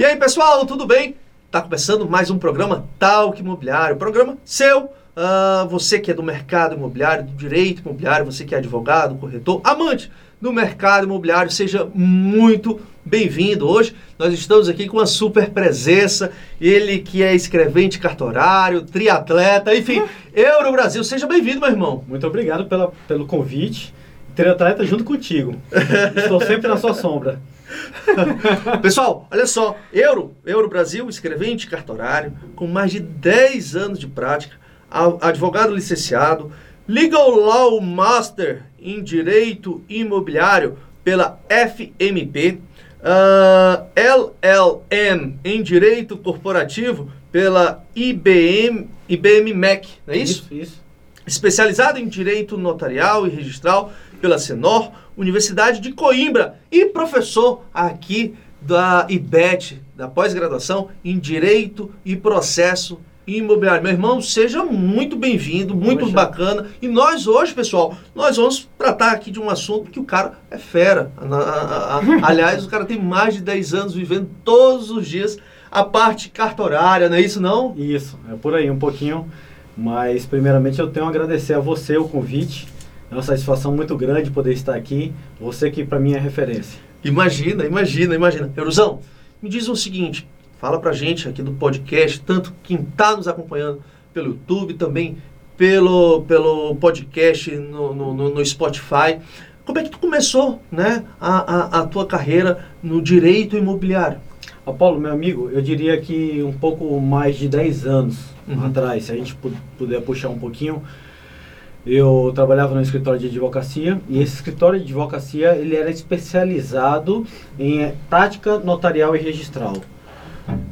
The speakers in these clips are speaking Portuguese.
E aí, pessoal, tudo bem? Tá começando mais um programa Talk Imobiliário, programa seu. Uh, você que é do mercado imobiliário, do direito imobiliário, você que é advogado, corretor, amante do mercado imobiliário, seja muito bem-vindo. Hoje nós estamos aqui com uma super presença, ele que é escrevente cartorário, triatleta, enfim, Euro Brasil. Seja bem-vindo, meu irmão. Muito obrigado pela, pelo convite. Triatleta junto contigo. Estou sempre na sua sombra. Pessoal, olha só, Euro, Euro Brasil, escrevente cartorário, com mais de 10 anos de prática, advogado licenciado, Legal Law Master em Direito Imobiliário pela FMP, uh, LLM em Direito Corporativo pela IBM, IBM MEC, não é isso? Isso, isso. Especializado em Direito Notarial e Registral pela Senor, Universidade de Coimbra e professor aqui da IBET, da pós-graduação em Direito e Processo Imobiliário. Meu irmão, seja muito bem-vindo, muito Poxa. bacana. E nós hoje, pessoal, nós vamos tratar aqui de um assunto que o cara é fera. Aliás, o cara tem mais de 10 anos vivendo todos os dias a parte cartorária, não é isso não? Isso, é por aí um pouquinho. Mas primeiramente eu tenho a agradecer a você o convite é uma satisfação muito grande poder estar aqui. Você que para mim é referência. Imagina, imagina, imagina. Eruzão, me diz o seguinte, fala pra gente aqui do podcast, tanto quem está nos acompanhando pelo YouTube, também pelo, pelo podcast no, no, no, Spotify. Como é que tu começou né, a, a, a tua carreira no direito imobiliário? Apolo, meu amigo, eu diria que um pouco mais de 10 anos uhum. atrás, se a gente puder puxar um pouquinho, eu trabalhava no escritório de advocacia e esse escritório de advocacia ele era especializado em prática notarial e registral.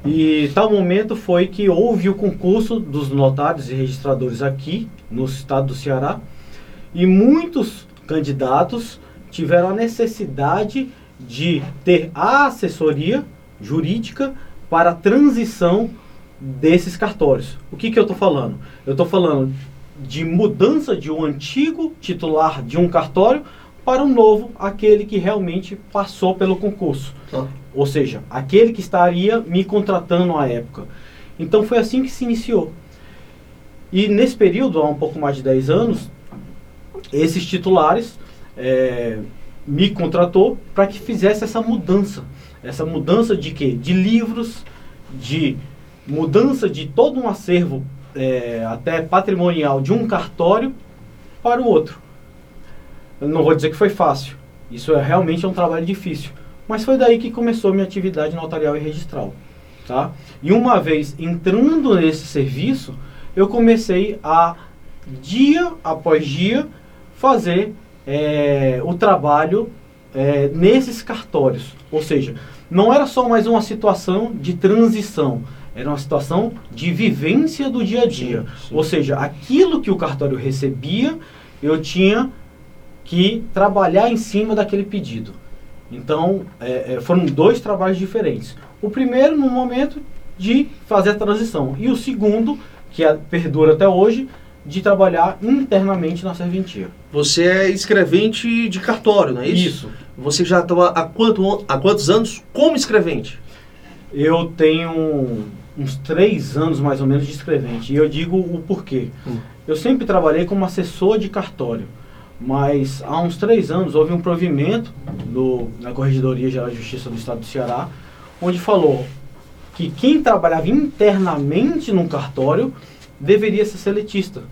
E tal momento foi que houve o concurso dos notários e registradores aqui no estado do Ceará e muitos candidatos tiveram a necessidade de ter a assessoria jurídica para a transição desses cartórios. O que, que eu estou falando? Eu estou falando de mudança de um antigo titular de um cartório para um novo, aquele que realmente passou pelo concurso. Ah. Ou seja, aquele que estaria me contratando à época. Então foi assim que se iniciou. E nesse período, há um pouco mais de 10 anos, esses titulares é, me contratou para que fizesse essa mudança. Essa mudança de quê? De livros, de mudança de todo um acervo é, até patrimonial de um cartório para o outro. Eu não vou dizer que foi fácil. Isso é realmente é um trabalho difícil. Mas foi daí que começou minha atividade notarial e registral. Tá? E uma vez entrando nesse serviço, eu comecei a, dia após dia, fazer é, o trabalho é, nesses cartórios. Ou seja, não era só mais uma situação de transição, era uma situação de vivência do dia a dia. Sim, sim. Ou seja, aquilo que o cartório recebia, eu tinha que trabalhar em cima daquele pedido. Então, é, é, foram dois trabalhos diferentes. O primeiro, no momento de fazer a transição. E o segundo, que é, perdura até hoje, de trabalhar internamente na serventia. Você é escrevente de cartório, não é isso? Isso. Você já está há, quanto, há quantos anos como escrevente? Eu tenho uns três anos mais ou menos de escrevente. E eu digo o porquê. Hum. Eu sempre trabalhei como assessor de cartório, mas há uns três anos houve um provimento do, na Corregedoria Geral de Justiça do Estado do Ceará, onde falou que quem trabalhava internamente num cartório deveria ser seletista.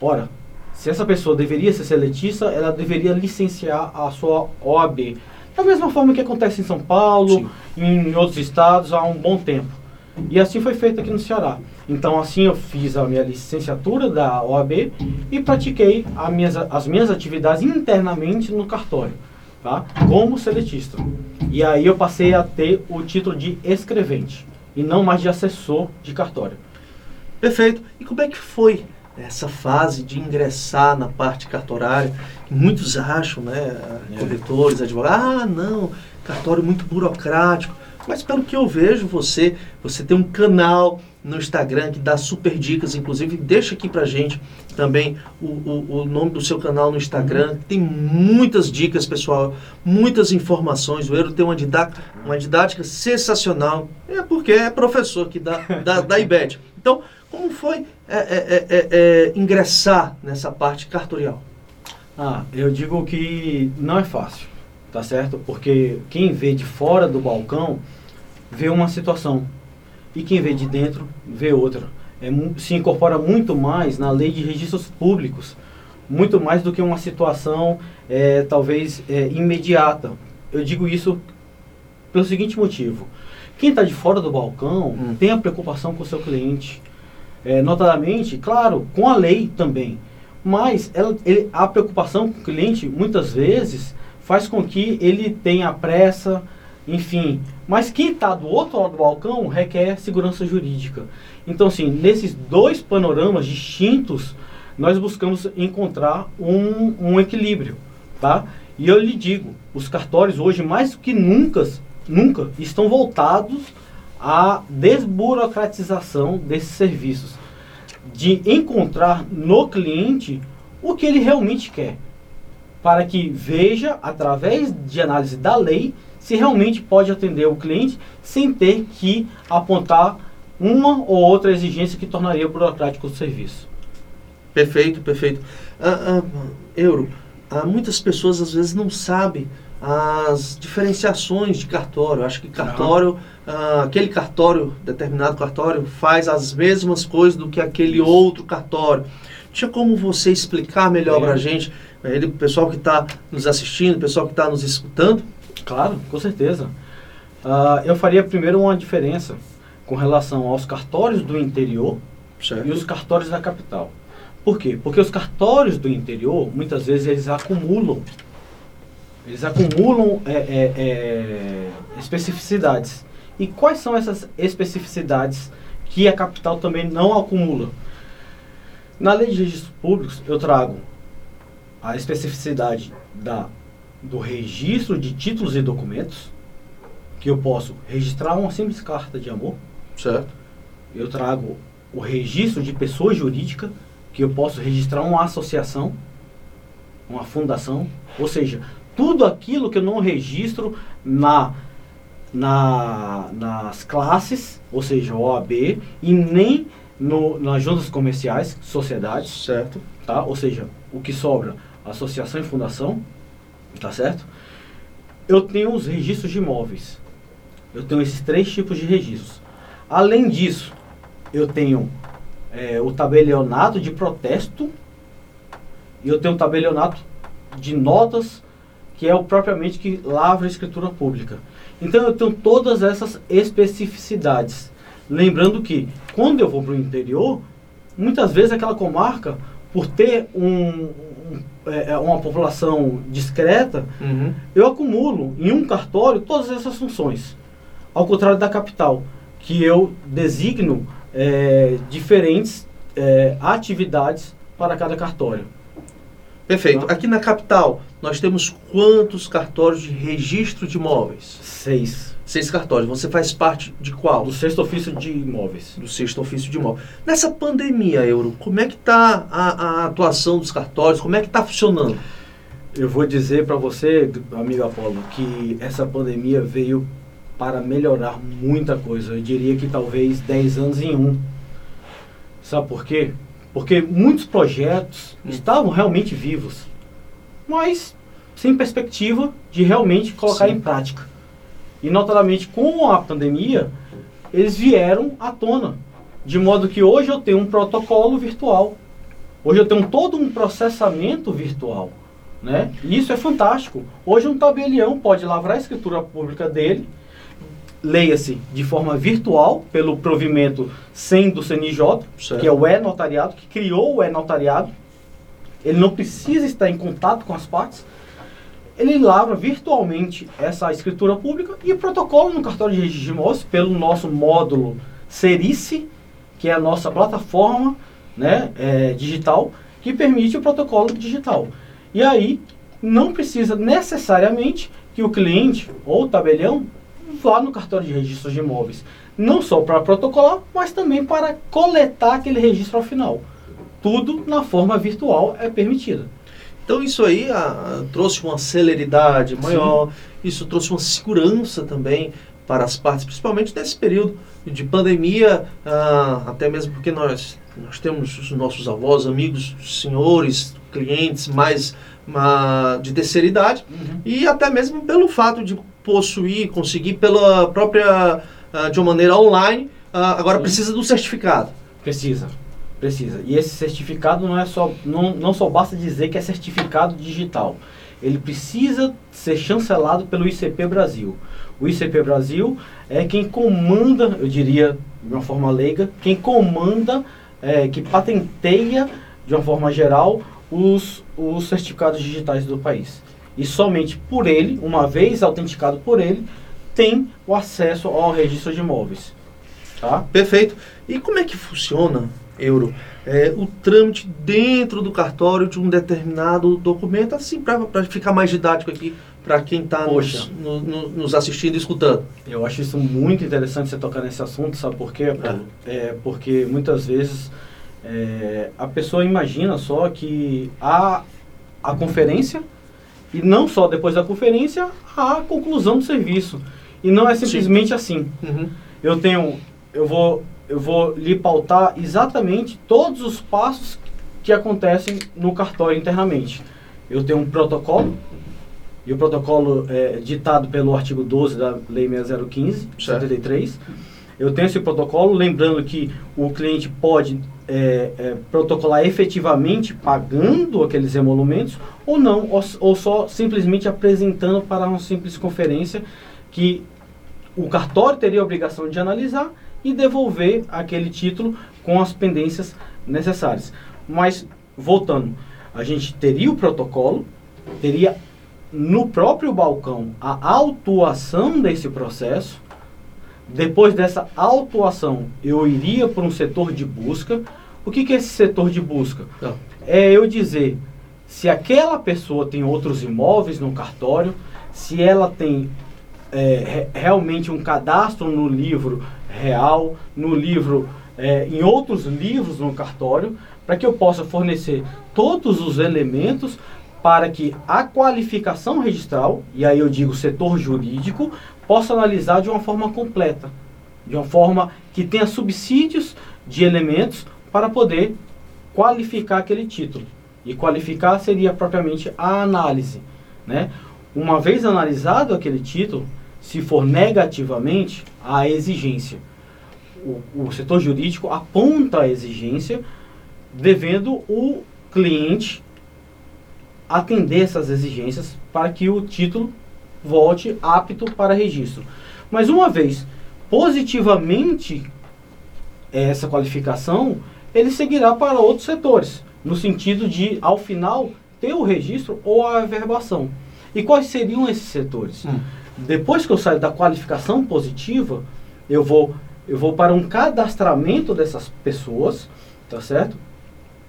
Ora, se essa pessoa deveria ser seletista, ela deveria licenciar a sua OAB. Da mesma forma que acontece em São Paulo, Sim. em outros estados, há um bom tempo. E assim foi feito aqui no Ceará. Então assim eu fiz a minha licenciatura da OAB e pratiquei minhas, as minhas atividades internamente no cartório, tá? como seletista. E aí eu passei a ter o título de escrevente e não mais de assessor de cartório. Perfeito. E como é que foi essa fase de ingressar na parte cartorária? Muitos acham, né, corretores, advogados, ah, não, cartório muito burocrático. Mas pelo que eu vejo, você, você tem um canal no Instagram que dá super dicas, inclusive deixa aqui pra gente também o, o, o nome do seu canal no Instagram. Uhum. Tem muitas dicas, pessoal, muitas informações. O Euro tem uma didática, uma didática sensacional. É porque é professor aqui da, da, da IBET. Então, como foi é, é, é, é, ingressar nessa parte cartorial? Ah, eu digo que não é fácil, tá certo? Porque quem vê de fora do balcão vê uma situação e quem vê de dentro vê outra. É, se incorpora muito mais na lei de registros públicos, muito mais do que uma situação é, talvez é, imediata. Eu digo isso pelo seguinte motivo: quem está de fora do balcão hum. tem a preocupação com o seu cliente, é, notadamente, claro, com a lei também. Mas ela, ele, a preocupação com o cliente muitas vezes faz com que ele tenha pressa, enfim. Mas quem está do outro lado do balcão requer segurança jurídica. Então, assim, nesses dois panoramas distintos, nós buscamos encontrar um, um equilíbrio, tá? E eu lhe digo, os cartórios hoje, mais que nunca, nunca estão voltados à desburocratização desses serviços. De encontrar no cliente o que ele realmente quer. Para que veja, através de análise da lei, se realmente pode atender o cliente sem ter que apontar uma ou outra exigência que tornaria burocrático o serviço. Perfeito, perfeito. Ah, ah, Euro, ah, muitas pessoas às vezes não sabem as diferenciações de cartório. Acho que cartório, ah, aquele cartório, determinado cartório, faz as mesmas coisas do que aquele Isso. outro cartório. Tinha como você explicar melhor para a gente, ele, o pessoal que está nos assistindo, o pessoal que está nos escutando? Claro, com certeza. Uh, eu faria primeiro uma diferença com relação aos cartórios do interior certo. e os cartórios da capital. Por quê? Porque os cartórios do interior, muitas vezes, eles acumulam eles acumulam é, é, é, especificidades. E quais são essas especificidades que a capital também não acumula? Na lei de registros públicos, eu trago a especificidade da do registro de títulos e documentos, que eu posso registrar uma simples carta de amor. Certo. Eu trago o registro de pessoa jurídica, que eu posso registrar uma associação, uma fundação, ou seja, tudo aquilo que eu não registro na, na nas classes, ou seja, OAB, e nem no, nas juntas comerciais, sociedades, certo? Tá? Ou seja, o que sobra, associação e fundação, tá certo? Eu tenho os registros de imóveis. Eu tenho esses três tipos de registros. Além disso, eu tenho é, o tabelionato de protesto e eu tenho o tabelionato de notas, que é o propriamente que lavra a escritura pública. Então eu tenho todas essas especificidades. Lembrando que quando eu vou para o interior, muitas vezes aquela comarca, por ter um, é, é, uma população discreta, uhum. eu acumulo em um cartório todas essas funções. Ao contrário da capital, que eu designo é, diferentes é, atividades para cada cartório. Perfeito. Tá? Aqui na capital, nós temos quantos cartórios de registro de imóveis? Seis. Seis cartórios. Você faz parte de qual? Do sexto ofício de imóveis. Do sexto ofício de imóveis. Nessa pandemia, Euro, como é que está a, a, atuação dos cartórios? Como é que está funcionando? Eu vou dizer para você, amigo Apolo, que essa pandemia veio para melhorar muita coisa. Eu diria que talvez 10 anos em um. Sabe por quê? Porque muitos projetos estavam realmente vivos, mas sem perspectiva de realmente colocar Sim. em prática. E notadamente com a pandemia, eles vieram à tona. De modo que hoje eu tenho um protocolo virtual. Hoje eu tenho todo um processamento virtual. Né? E isso é fantástico. Hoje um tabelião pode lavrar a escritura pública dele, leia-se de forma virtual, pelo provimento 100 do CNJ, certo. que é o e-notariado, que criou o e-notariado. Ele não precisa estar em contato com as partes, ele lavra virtualmente essa escritura pública e o protocolo no cartório de registro de imóveis pelo nosso módulo Serice, que é a nossa plataforma né, é, digital, que permite o protocolo digital. E aí, não precisa necessariamente que o cliente ou o tabelião lá no cartório de registro de imóveis, não só para protocolar, mas também para coletar aquele registro ao final. Tudo na forma virtual é permitida. Então isso aí ah, trouxe uma celeridade maior, Sim. isso trouxe uma segurança também para as partes, principalmente nesse período de pandemia, ah, até mesmo porque nós, nós temos os nossos avós, amigos, senhores, clientes mais ah, de terceira idade, uhum. e até mesmo pelo fato de possuir, conseguir pela própria, ah, de uma maneira online, ah, agora Sim. precisa do certificado. Precisa. Precisa. E esse certificado não é só não, não só basta dizer que é certificado digital. Ele precisa ser chancelado pelo ICP Brasil. O ICP Brasil é quem comanda, eu diria de uma forma leiga, quem comanda, é, que patenteia de uma forma geral os, os certificados digitais do país. E somente por ele, uma vez autenticado por ele, tem o acesso ao registro de imóveis. Tá? Perfeito. E como é que funciona euro. É, o trâmite dentro do cartório de um determinado documento, assim, para ficar mais didático aqui para quem está nos, no, no, nos, assistindo e escutando. Eu acho isso muito interessante você tocar nesse assunto, sabe por quê, Paulo? É, é porque muitas vezes é, a pessoa imagina só que há a conferência e não só depois da conferência a conclusão do serviço. E não é simplesmente Sim. assim. Uhum. Eu tenho, eu vou eu vou lhe pautar exatamente todos os passos que acontecem no cartório internamente. Eu tenho um protocolo, e o protocolo é ditado pelo artigo 12 da Lei 6015, 73. Eu tenho esse protocolo, lembrando que o cliente pode é, é, protocolar efetivamente pagando aqueles emolumentos ou não, ou, ou só simplesmente apresentando para uma simples conferência que o cartório teria a obrigação de analisar e devolver aquele título com as pendências necessárias. Mas, voltando, a gente teria o protocolo, teria no próprio balcão a autuação desse processo. Depois dessa autuação, eu iria para um setor de busca. O que, que é esse setor de busca? Não. É eu dizer se aquela pessoa tem outros imóveis no cartório, se ela tem é, realmente um cadastro no livro real, no livro, é, em outros livros no cartório, para que eu possa fornecer todos os elementos para que a qualificação registral, e aí eu digo setor jurídico, possa analisar de uma forma completa, de uma forma que tenha subsídios de elementos para poder qualificar aquele título. E qualificar seria propriamente a análise. Né? Uma vez analisado aquele título, se for negativamente, a exigência. O, o setor jurídico aponta a exigência, devendo o cliente atender essas exigências para que o título volte apto para registro. Mas uma vez positivamente essa qualificação, ele seguirá para outros setores, no sentido de, ao final, ter o registro ou a averbação. E quais seriam esses setores? Hum. Depois que eu saio da qualificação positiva, eu vou, eu vou para um cadastramento dessas pessoas, tá certo?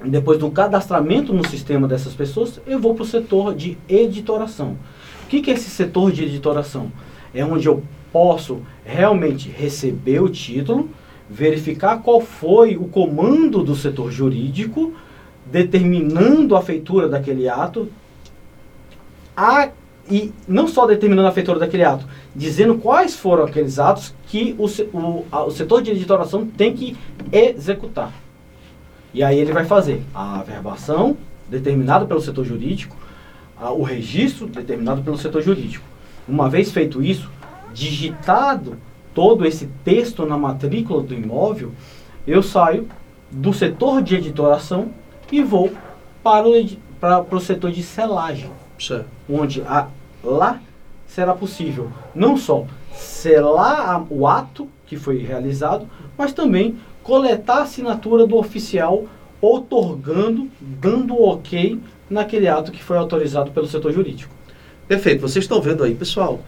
Depois do cadastramento no sistema dessas pessoas, eu vou para o setor de editoração. O que, que é esse setor de editoração? É onde eu posso realmente receber o título, verificar qual foi o comando do setor jurídico, determinando a feitura daquele ato, a e não só determinando a feitura daquele ato, dizendo quais foram aqueles atos que o, o, a, o setor de editoração tem que executar. E aí ele vai fazer a averbação, determinada pelo setor jurídico, a, o registro, determinado pelo setor jurídico. Uma vez feito isso, digitado todo esse texto na matrícula do imóvel, eu saio do setor de editoração e vou para o, para, para o setor de selagem. Onde a, lá será possível não só selar o ato que foi realizado, mas também coletar a assinatura do oficial otorgando, dando ok naquele ato que foi autorizado pelo setor jurídico. Perfeito. Vocês estão vendo aí, pessoal,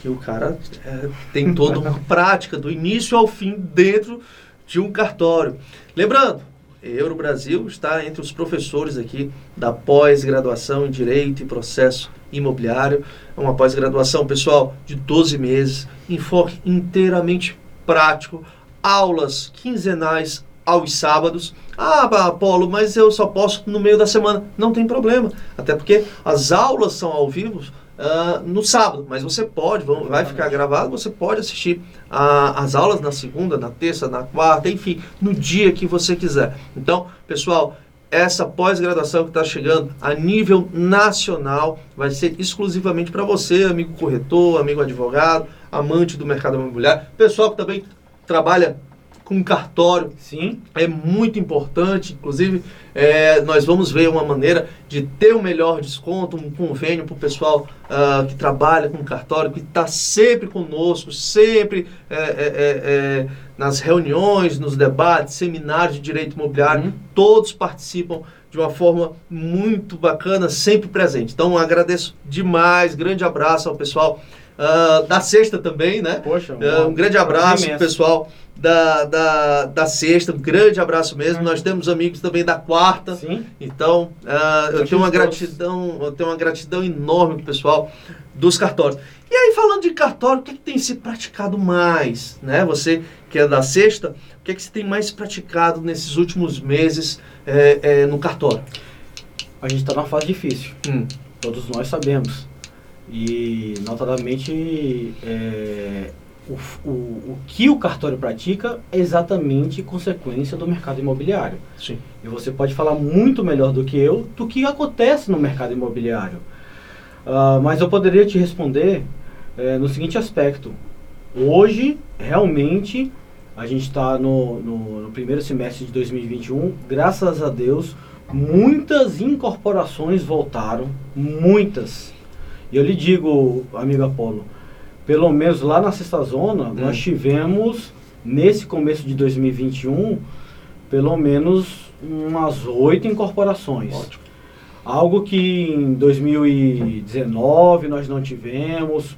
que o cara é, tem toda uma prática do início ao fim dentro de um cartório. Lembrando Euro Brasil está entre os professores aqui da pós-graduação em Direito e Processo Imobiliário. É uma pós-graduação, pessoal, de 12 meses, enfoque inteiramente prático, aulas quinzenais aos sábados. Ah, Paulo, mas eu só posso no meio da semana. Não tem problema, até porque as aulas são ao vivo uh, no sábado, mas você pode, vai ficar gravado, você pode assistir a, as aulas na segunda, na terça, na quarta, enfim, no dia que você quiser. Então, pessoal, essa pós-graduação que está chegando a nível nacional vai ser exclusivamente para você, amigo corretor, amigo advogado, amante do mercado imobiliário, pessoal que também trabalha com cartório. Sim. É muito importante. Inclusive, é, nós vamos ver uma maneira de ter um melhor desconto, um convênio para o pessoal uh, que trabalha com cartório, que está sempre conosco, sempre é, é, é, é, nas reuniões, nos debates, seminários de direito imobiliário. Uhum. Todos participam de uma forma muito bacana, sempre presente. Então, agradeço demais. Grande abraço ao pessoal. Uh, da sexta também, né? Poxa, uh, um grande abraço pessoal da, da, da sexta, um grande abraço mesmo. Uhum. Nós temos amigos também da quarta. Sim. Então, uh, eu tenho uma gratidão, eu tenho uma gratidão enorme pro pessoal dos cartórios. E aí, falando de cartório, o que, é que tem se praticado mais? Né? Você que é da sexta, o que, é que você tem mais praticado nesses últimos meses é, é, no cartório? A gente está numa fase difícil. Hum. Todos nós sabemos. E, notadamente, é, o, o, o que o cartório pratica é exatamente consequência do mercado imobiliário. Sim. E você pode falar muito melhor do que eu do que acontece no mercado imobiliário. Uh, mas eu poderia te responder é, no seguinte aspecto. Hoje, realmente, a gente está no, no, no primeiro semestre de 2021, graças a Deus, muitas incorporações voltaram, muitas. E eu lhe digo, amigo Apolo, pelo menos lá na sexta zona, hum. nós tivemos, nesse começo de 2021, pelo menos umas oito incorporações. Ótimo. Algo que em 2019 nós não tivemos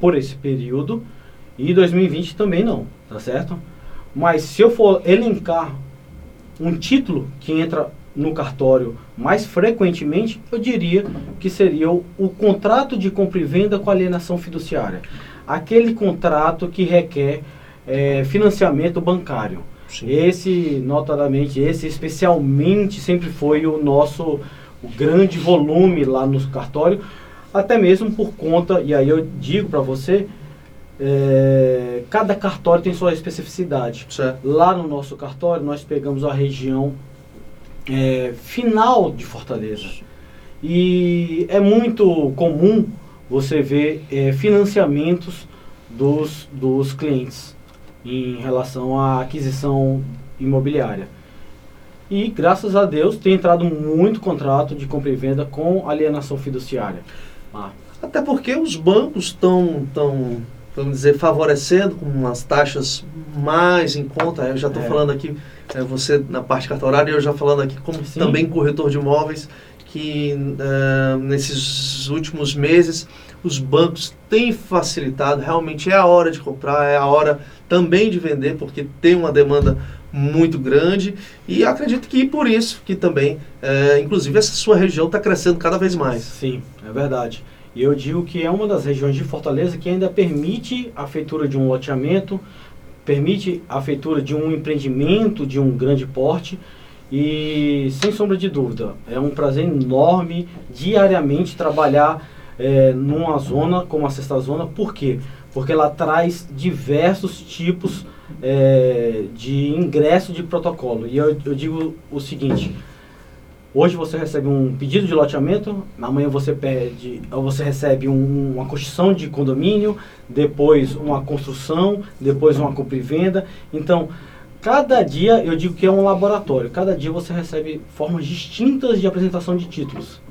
por esse período e 2020 também não, tá certo? Mas se eu for elencar um título que entra no cartório mais frequentemente, eu diria que seria o, o, contrato de compra e venda com alienação fiduciária. Aquele contrato que requer é, financiamento bancário. Sim. Esse, notadamente, esse especialmente sempre foi o nosso o grande volume lá no cartório, até mesmo por conta, e aí eu digo para você, é, cada cartório tem sua especificidade. Certo. Lá no nosso cartório, nós pegamos a região é, final de Fortaleza. E é muito comum você ver é, financiamentos dos, dos clientes em relação à aquisição imobiliária. E graças a Deus tem entrado muito contrato de compra e venda com alienação fiduciária. Ah. Até porque os bancos estão, tão, vamos dizer, favorecendo com umas taxas mais em conta. Eu já estou é. falando aqui é, você na parte cartorária, eu já falando aqui como Sim. também corretor de imóveis, que uh, nesses últimos meses os bancos têm facilitado, realmente é a hora de comprar, é a hora também de vender, porque tem uma demanda muito grande e acredito que por isso que também, uh, inclusive essa sua região está crescendo cada vez mais. Sim, é verdade. E eu digo que é uma das regiões de Fortaleza que ainda permite a feitura de um loteamento, permite a feitura de um empreendimento de um grande porte. E sem sombra de dúvida é um prazer enorme diariamente trabalhar é, numa zona como a sexta zona. Por quê? Porque ela traz diversos tipos é, de ingresso de protocolo. E eu, eu digo o seguinte Hoje você recebe um pedido de loteamento, amanhã você pede, você recebe um, uma construção de condomínio, depois uma construção, depois uma compra e venda. Então, cada dia eu digo que é um laboratório. Cada dia você recebe formas distintas de apresentação de títulos.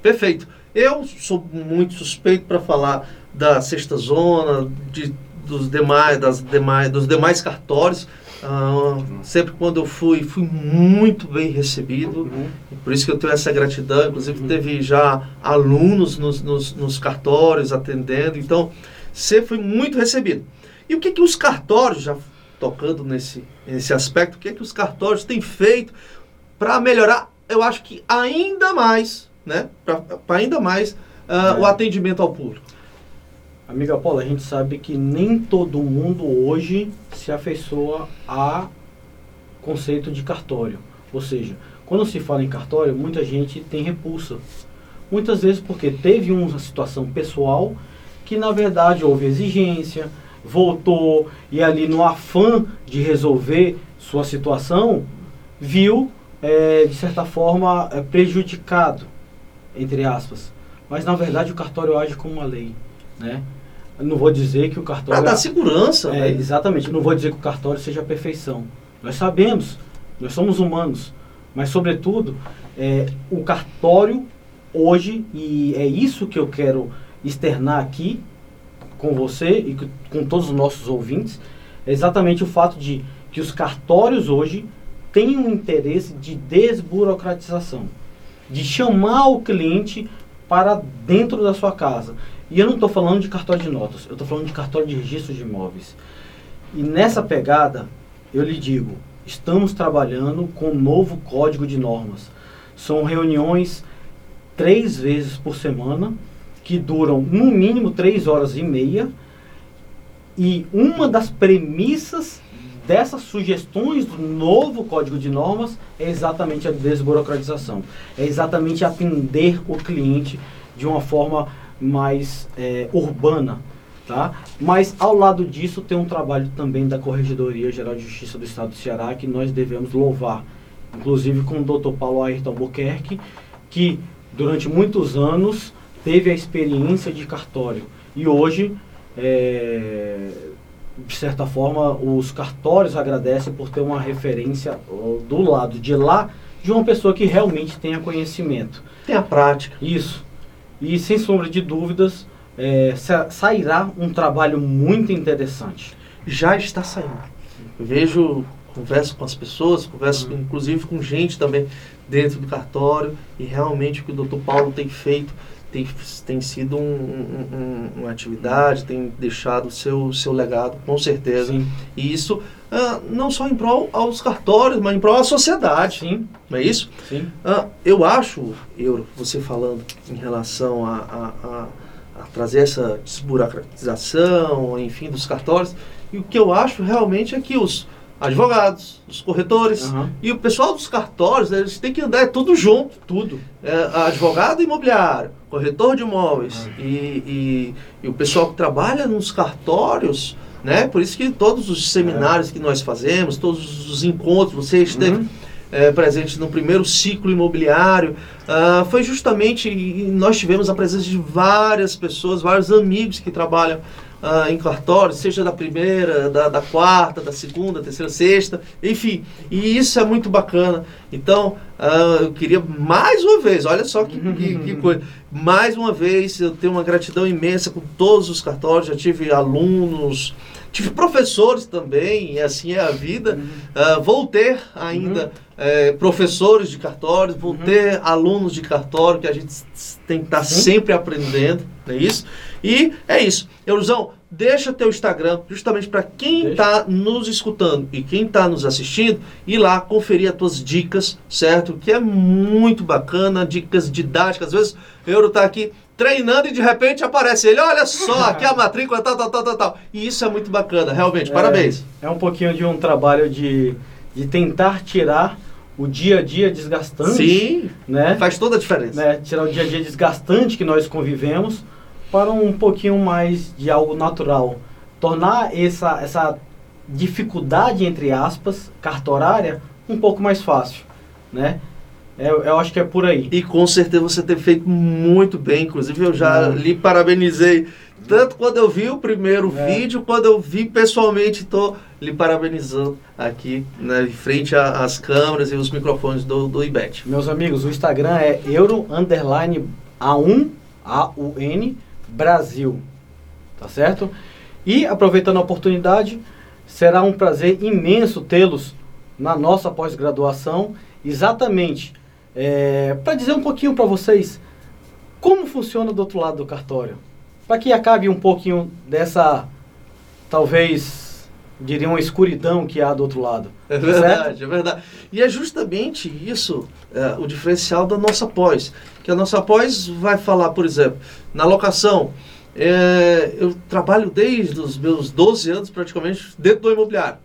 Perfeito. Eu sou muito suspeito para falar da sexta zona, de, dos demais, das demais, dos demais cartórios ah, sempre quando eu fui, fui muito bem recebido. Uhum. Por isso que eu tenho essa gratidão. Inclusive, uhum. teve já alunos nos, nos, nos, cartórios atendendo. Então, sempre fui muito recebido. E o que, que os cartórios já tocando nesse, nesse aspecto, o que que os cartórios têm feito para melhorar, eu acho que ainda mais, né? Para ainda mais uh, é. o atendimento ao público. Amiga Paula, a gente sabe que nem todo mundo hoje se afeiçoa a conceito de cartório. Ou seja, quando se fala em cartório, muita gente tem repulsa. Muitas vezes porque teve uma situação pessoal que na verdade houve exigência, voltou e ali no afã de resolver sua situação, viu é, de certa forma é, prejudicado, entre aspas. Mas na verdade o cartório age como uma lei, né? Não vou dizer que o cartório... Para dar segurança. É, exatamente. Não vou dizer que o cartório seja a perfeição. Nós sabemos, nós somos humanos. Mas, sobretudo, é, o cartório hoje, e é isso que eu quero externar aqui com você e com todos os nossos ouvintes, é exatamente o fato de que os cartórios hoje têm um interesse de desburocratização, de chamar o cliente para dentro da sua casa. E eu não estou falando de cartório de notas, eu estou falando de cartório de registro de imóveis. E nessa pegada, eu lhe digo, estamos trabalhando com um novo código de normas. São reuniões três vezes por semana, que duram no mínimo três horas e meia. E uma das premissas dessas sugestões do novo código de normas é exatamente a desburocratização. É exatamente atender o cliente de uma forma mais é, urbana. Tá? Mas ao lado disso tem um trabalho também da Corregedoria Geral de Justiça do Estado do Ceará que nós devemos louvar, inclusive com o Dr. Paulo Ayrton Albuquerque, que durante muitos anos teve a experiência de cartório e hoje, é, de certa forma, os cartórios agradecem por ter uma referência do lado de lá de uma pessoa que realmente tenha conhecimento. Tem a prática. Isso. E sem sombra de dúvidas, é, sairá um trabalho muito interessante. Já está saindo. Eu vejo, converso com as pessoas, converso uhum. inclusive com gente também dentro do cartório, e realmente o que o doutor Paulo tem feito tem, tem sido um, um, uma atividade, tem deixado o seu, seu legado, com certeza. Sim. E isso uh, não só em prol aos cartórios, mas em prol à sociedade. Sim. Não é isso? Sim. Uh, eu acho, Euro, você falando em relação a, a, a, a, trazer essa desburocratização, enfim, dos cartórios, e o que eu acho realmente é que os advogados, os corretores uhum. e o pessoal dos cartórios, eles têm que andar é tudo junto. Tudo. É, advogado imobiliário, corretor de imóveis uhum. e, e, e, o pessoal que trabalha nos cartórios, né? Por isso que todos os seminários que nós fazemos, todos os encontros, você esteve uhum. é, presente no primeiro ciclo imobiliário, uh, foi justamente, nós tivemos a presença de várias pessoas, vários amigos que trabalham uh, em cartório, seja da primeira, da, da, quarta, da segunda, terceira, sexta, enfim. E isso é muito bacana. Então, uh, eu queria mais uma vez, olha só que, que, que, coisa, mais uma vez eu tenho uma gratidão imensa com todos os cartórios, já tive alunos, tive professores também, e assim é a vida. Uh, vou ter ainda uhum. professores de cartórios, vou uhum. ter alunos de cartório, que a gente tem que estar tá sempre aprendendo, não é isso? E é isso. Eurozão, deixa teu Instagram, justamente para quem está nos escutando e quem está nos assistindo, ir lá conferir as tuas dicas, certo? Que é muito bacana, dicas didáticas. Às vezes o Euro está aqui treinando e de repente aparece ele, olha só, aqui a matrícula, tal, tal, tal, tal, tal. E isso é muito bacana, realmente, é, parabéns. É um pouquinho de um trabalho de, de tentar tirar o dia a dia desgastante. Sim, né? faz toda a diferença. Né? Tirar o dia a dia desgastante que nós convivemos para um pouquinho mais de algo natural. Tornar essa, essa dificuldade, entre aspas, cartorária, um pouco mais fácil, né? Eu, eu, acho que é por aí. E com certeza você tem feito muito bem. Inclusive, eu já lhe parabenizei. Tanto quando eu vi o primeiro é. vídeo, quando eu vi pessoalmente, estou lhe parabenizando aqui, né, em frente às câmeras e os microfones do, do IBET. Meus amigos, o Instagram é euro underline A1, A-U-N, Brasil. Tá certo? E aproveitando a oportunidade, será um prazer imenso tê-los na nossa pós-graduação, exatamente é, para dizer um pouquinho para vocês como funciona do outro lado do cartório. Para que acabe um pouquinho dessa, talvez, diria, uma escuridão que há do outro lado. É verdade, certo? é verdade. E é justamente isso é, o diferencial da nossa pós. Que a nossa pós vai falar, por exemplo, na locação. É, eu trabalho desde os meus 12 anos, praticamente, dentro do imobiliário.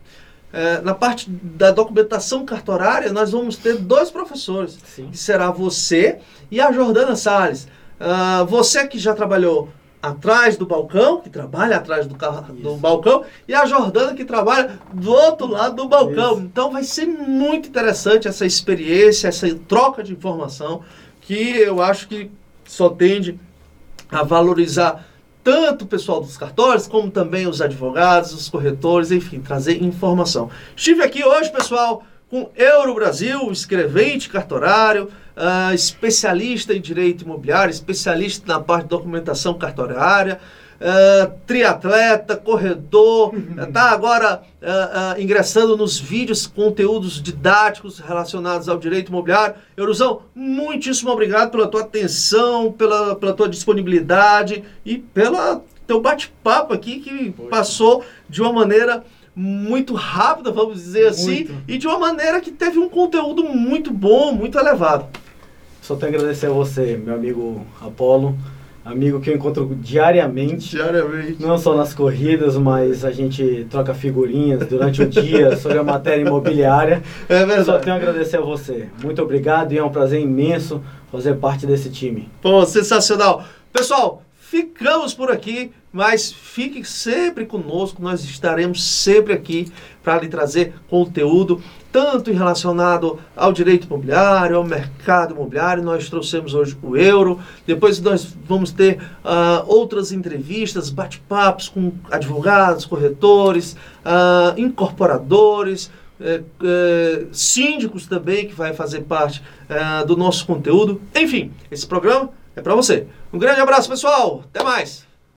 É, na parte da documentação cartorária, nós vamos ter dois professores, Sim. que será você e a Jordana Salles. Uh, você que já trabalhou atrás do balcão, que trabalha atrás do, carro, do balcão, e a Jordana que trabalha do outro lado do balcão. Isso. Então vai ser muito interessante essa experiência, essa troca de informação, que eu acho que só tende a valorizar tanto o pessoal dos cartórios, como também os advogados, os corretores, enfim, trazer informação. Estive aqui hoje, pessoal, com Euro Brasil, escrevente cartorário, uh, especialista em direito imobiliário, especialista na parte de documentação cartorária, uh, triatleta, corredor, está agora uh, ingressando nos vídeos, conteúdos didáticos relacionados ao direito imobiliário. Eurozão, muitíssimo obrigado pela tua atenção, pela, pela tua disponibilidade e pela teu bate-papo aqui que passou de uma maneira muito rápida, vamos dizer assim, muito. e de uma maneira que teve um conteúdo muito bom, muito elevado. Só tenho a agradecer a você, meu amigo Apolo, amigo que eu encontro diariamente. Diariamente. Não só nas corridas, mas a gente troca figurinhas durante o dia sobre a matéria imobiliária. É verdade. Só tenho a agradecer a você. Muito obrigado e é um prazer imenso fazer parte desse time. Pô, sensacional. Pessoal, ficamos por aqui. Mas fique sempre conosco, nós estaremos sempre aqui para lhe trazer conteúdo, tanto relacionado ao direito imobiliário, ao mercado imobiliário. Nós trouxemos hoje o euro, depois nós vamos ter uh, outras entrevistas, bate-papos com advogados, corretores, uh, incorporadores. É, é, síndicos também que vai fazer parte é, do nosso conteúdo. Enfim, esse programa é para você. Um grande abraço, pessoal. Até mais.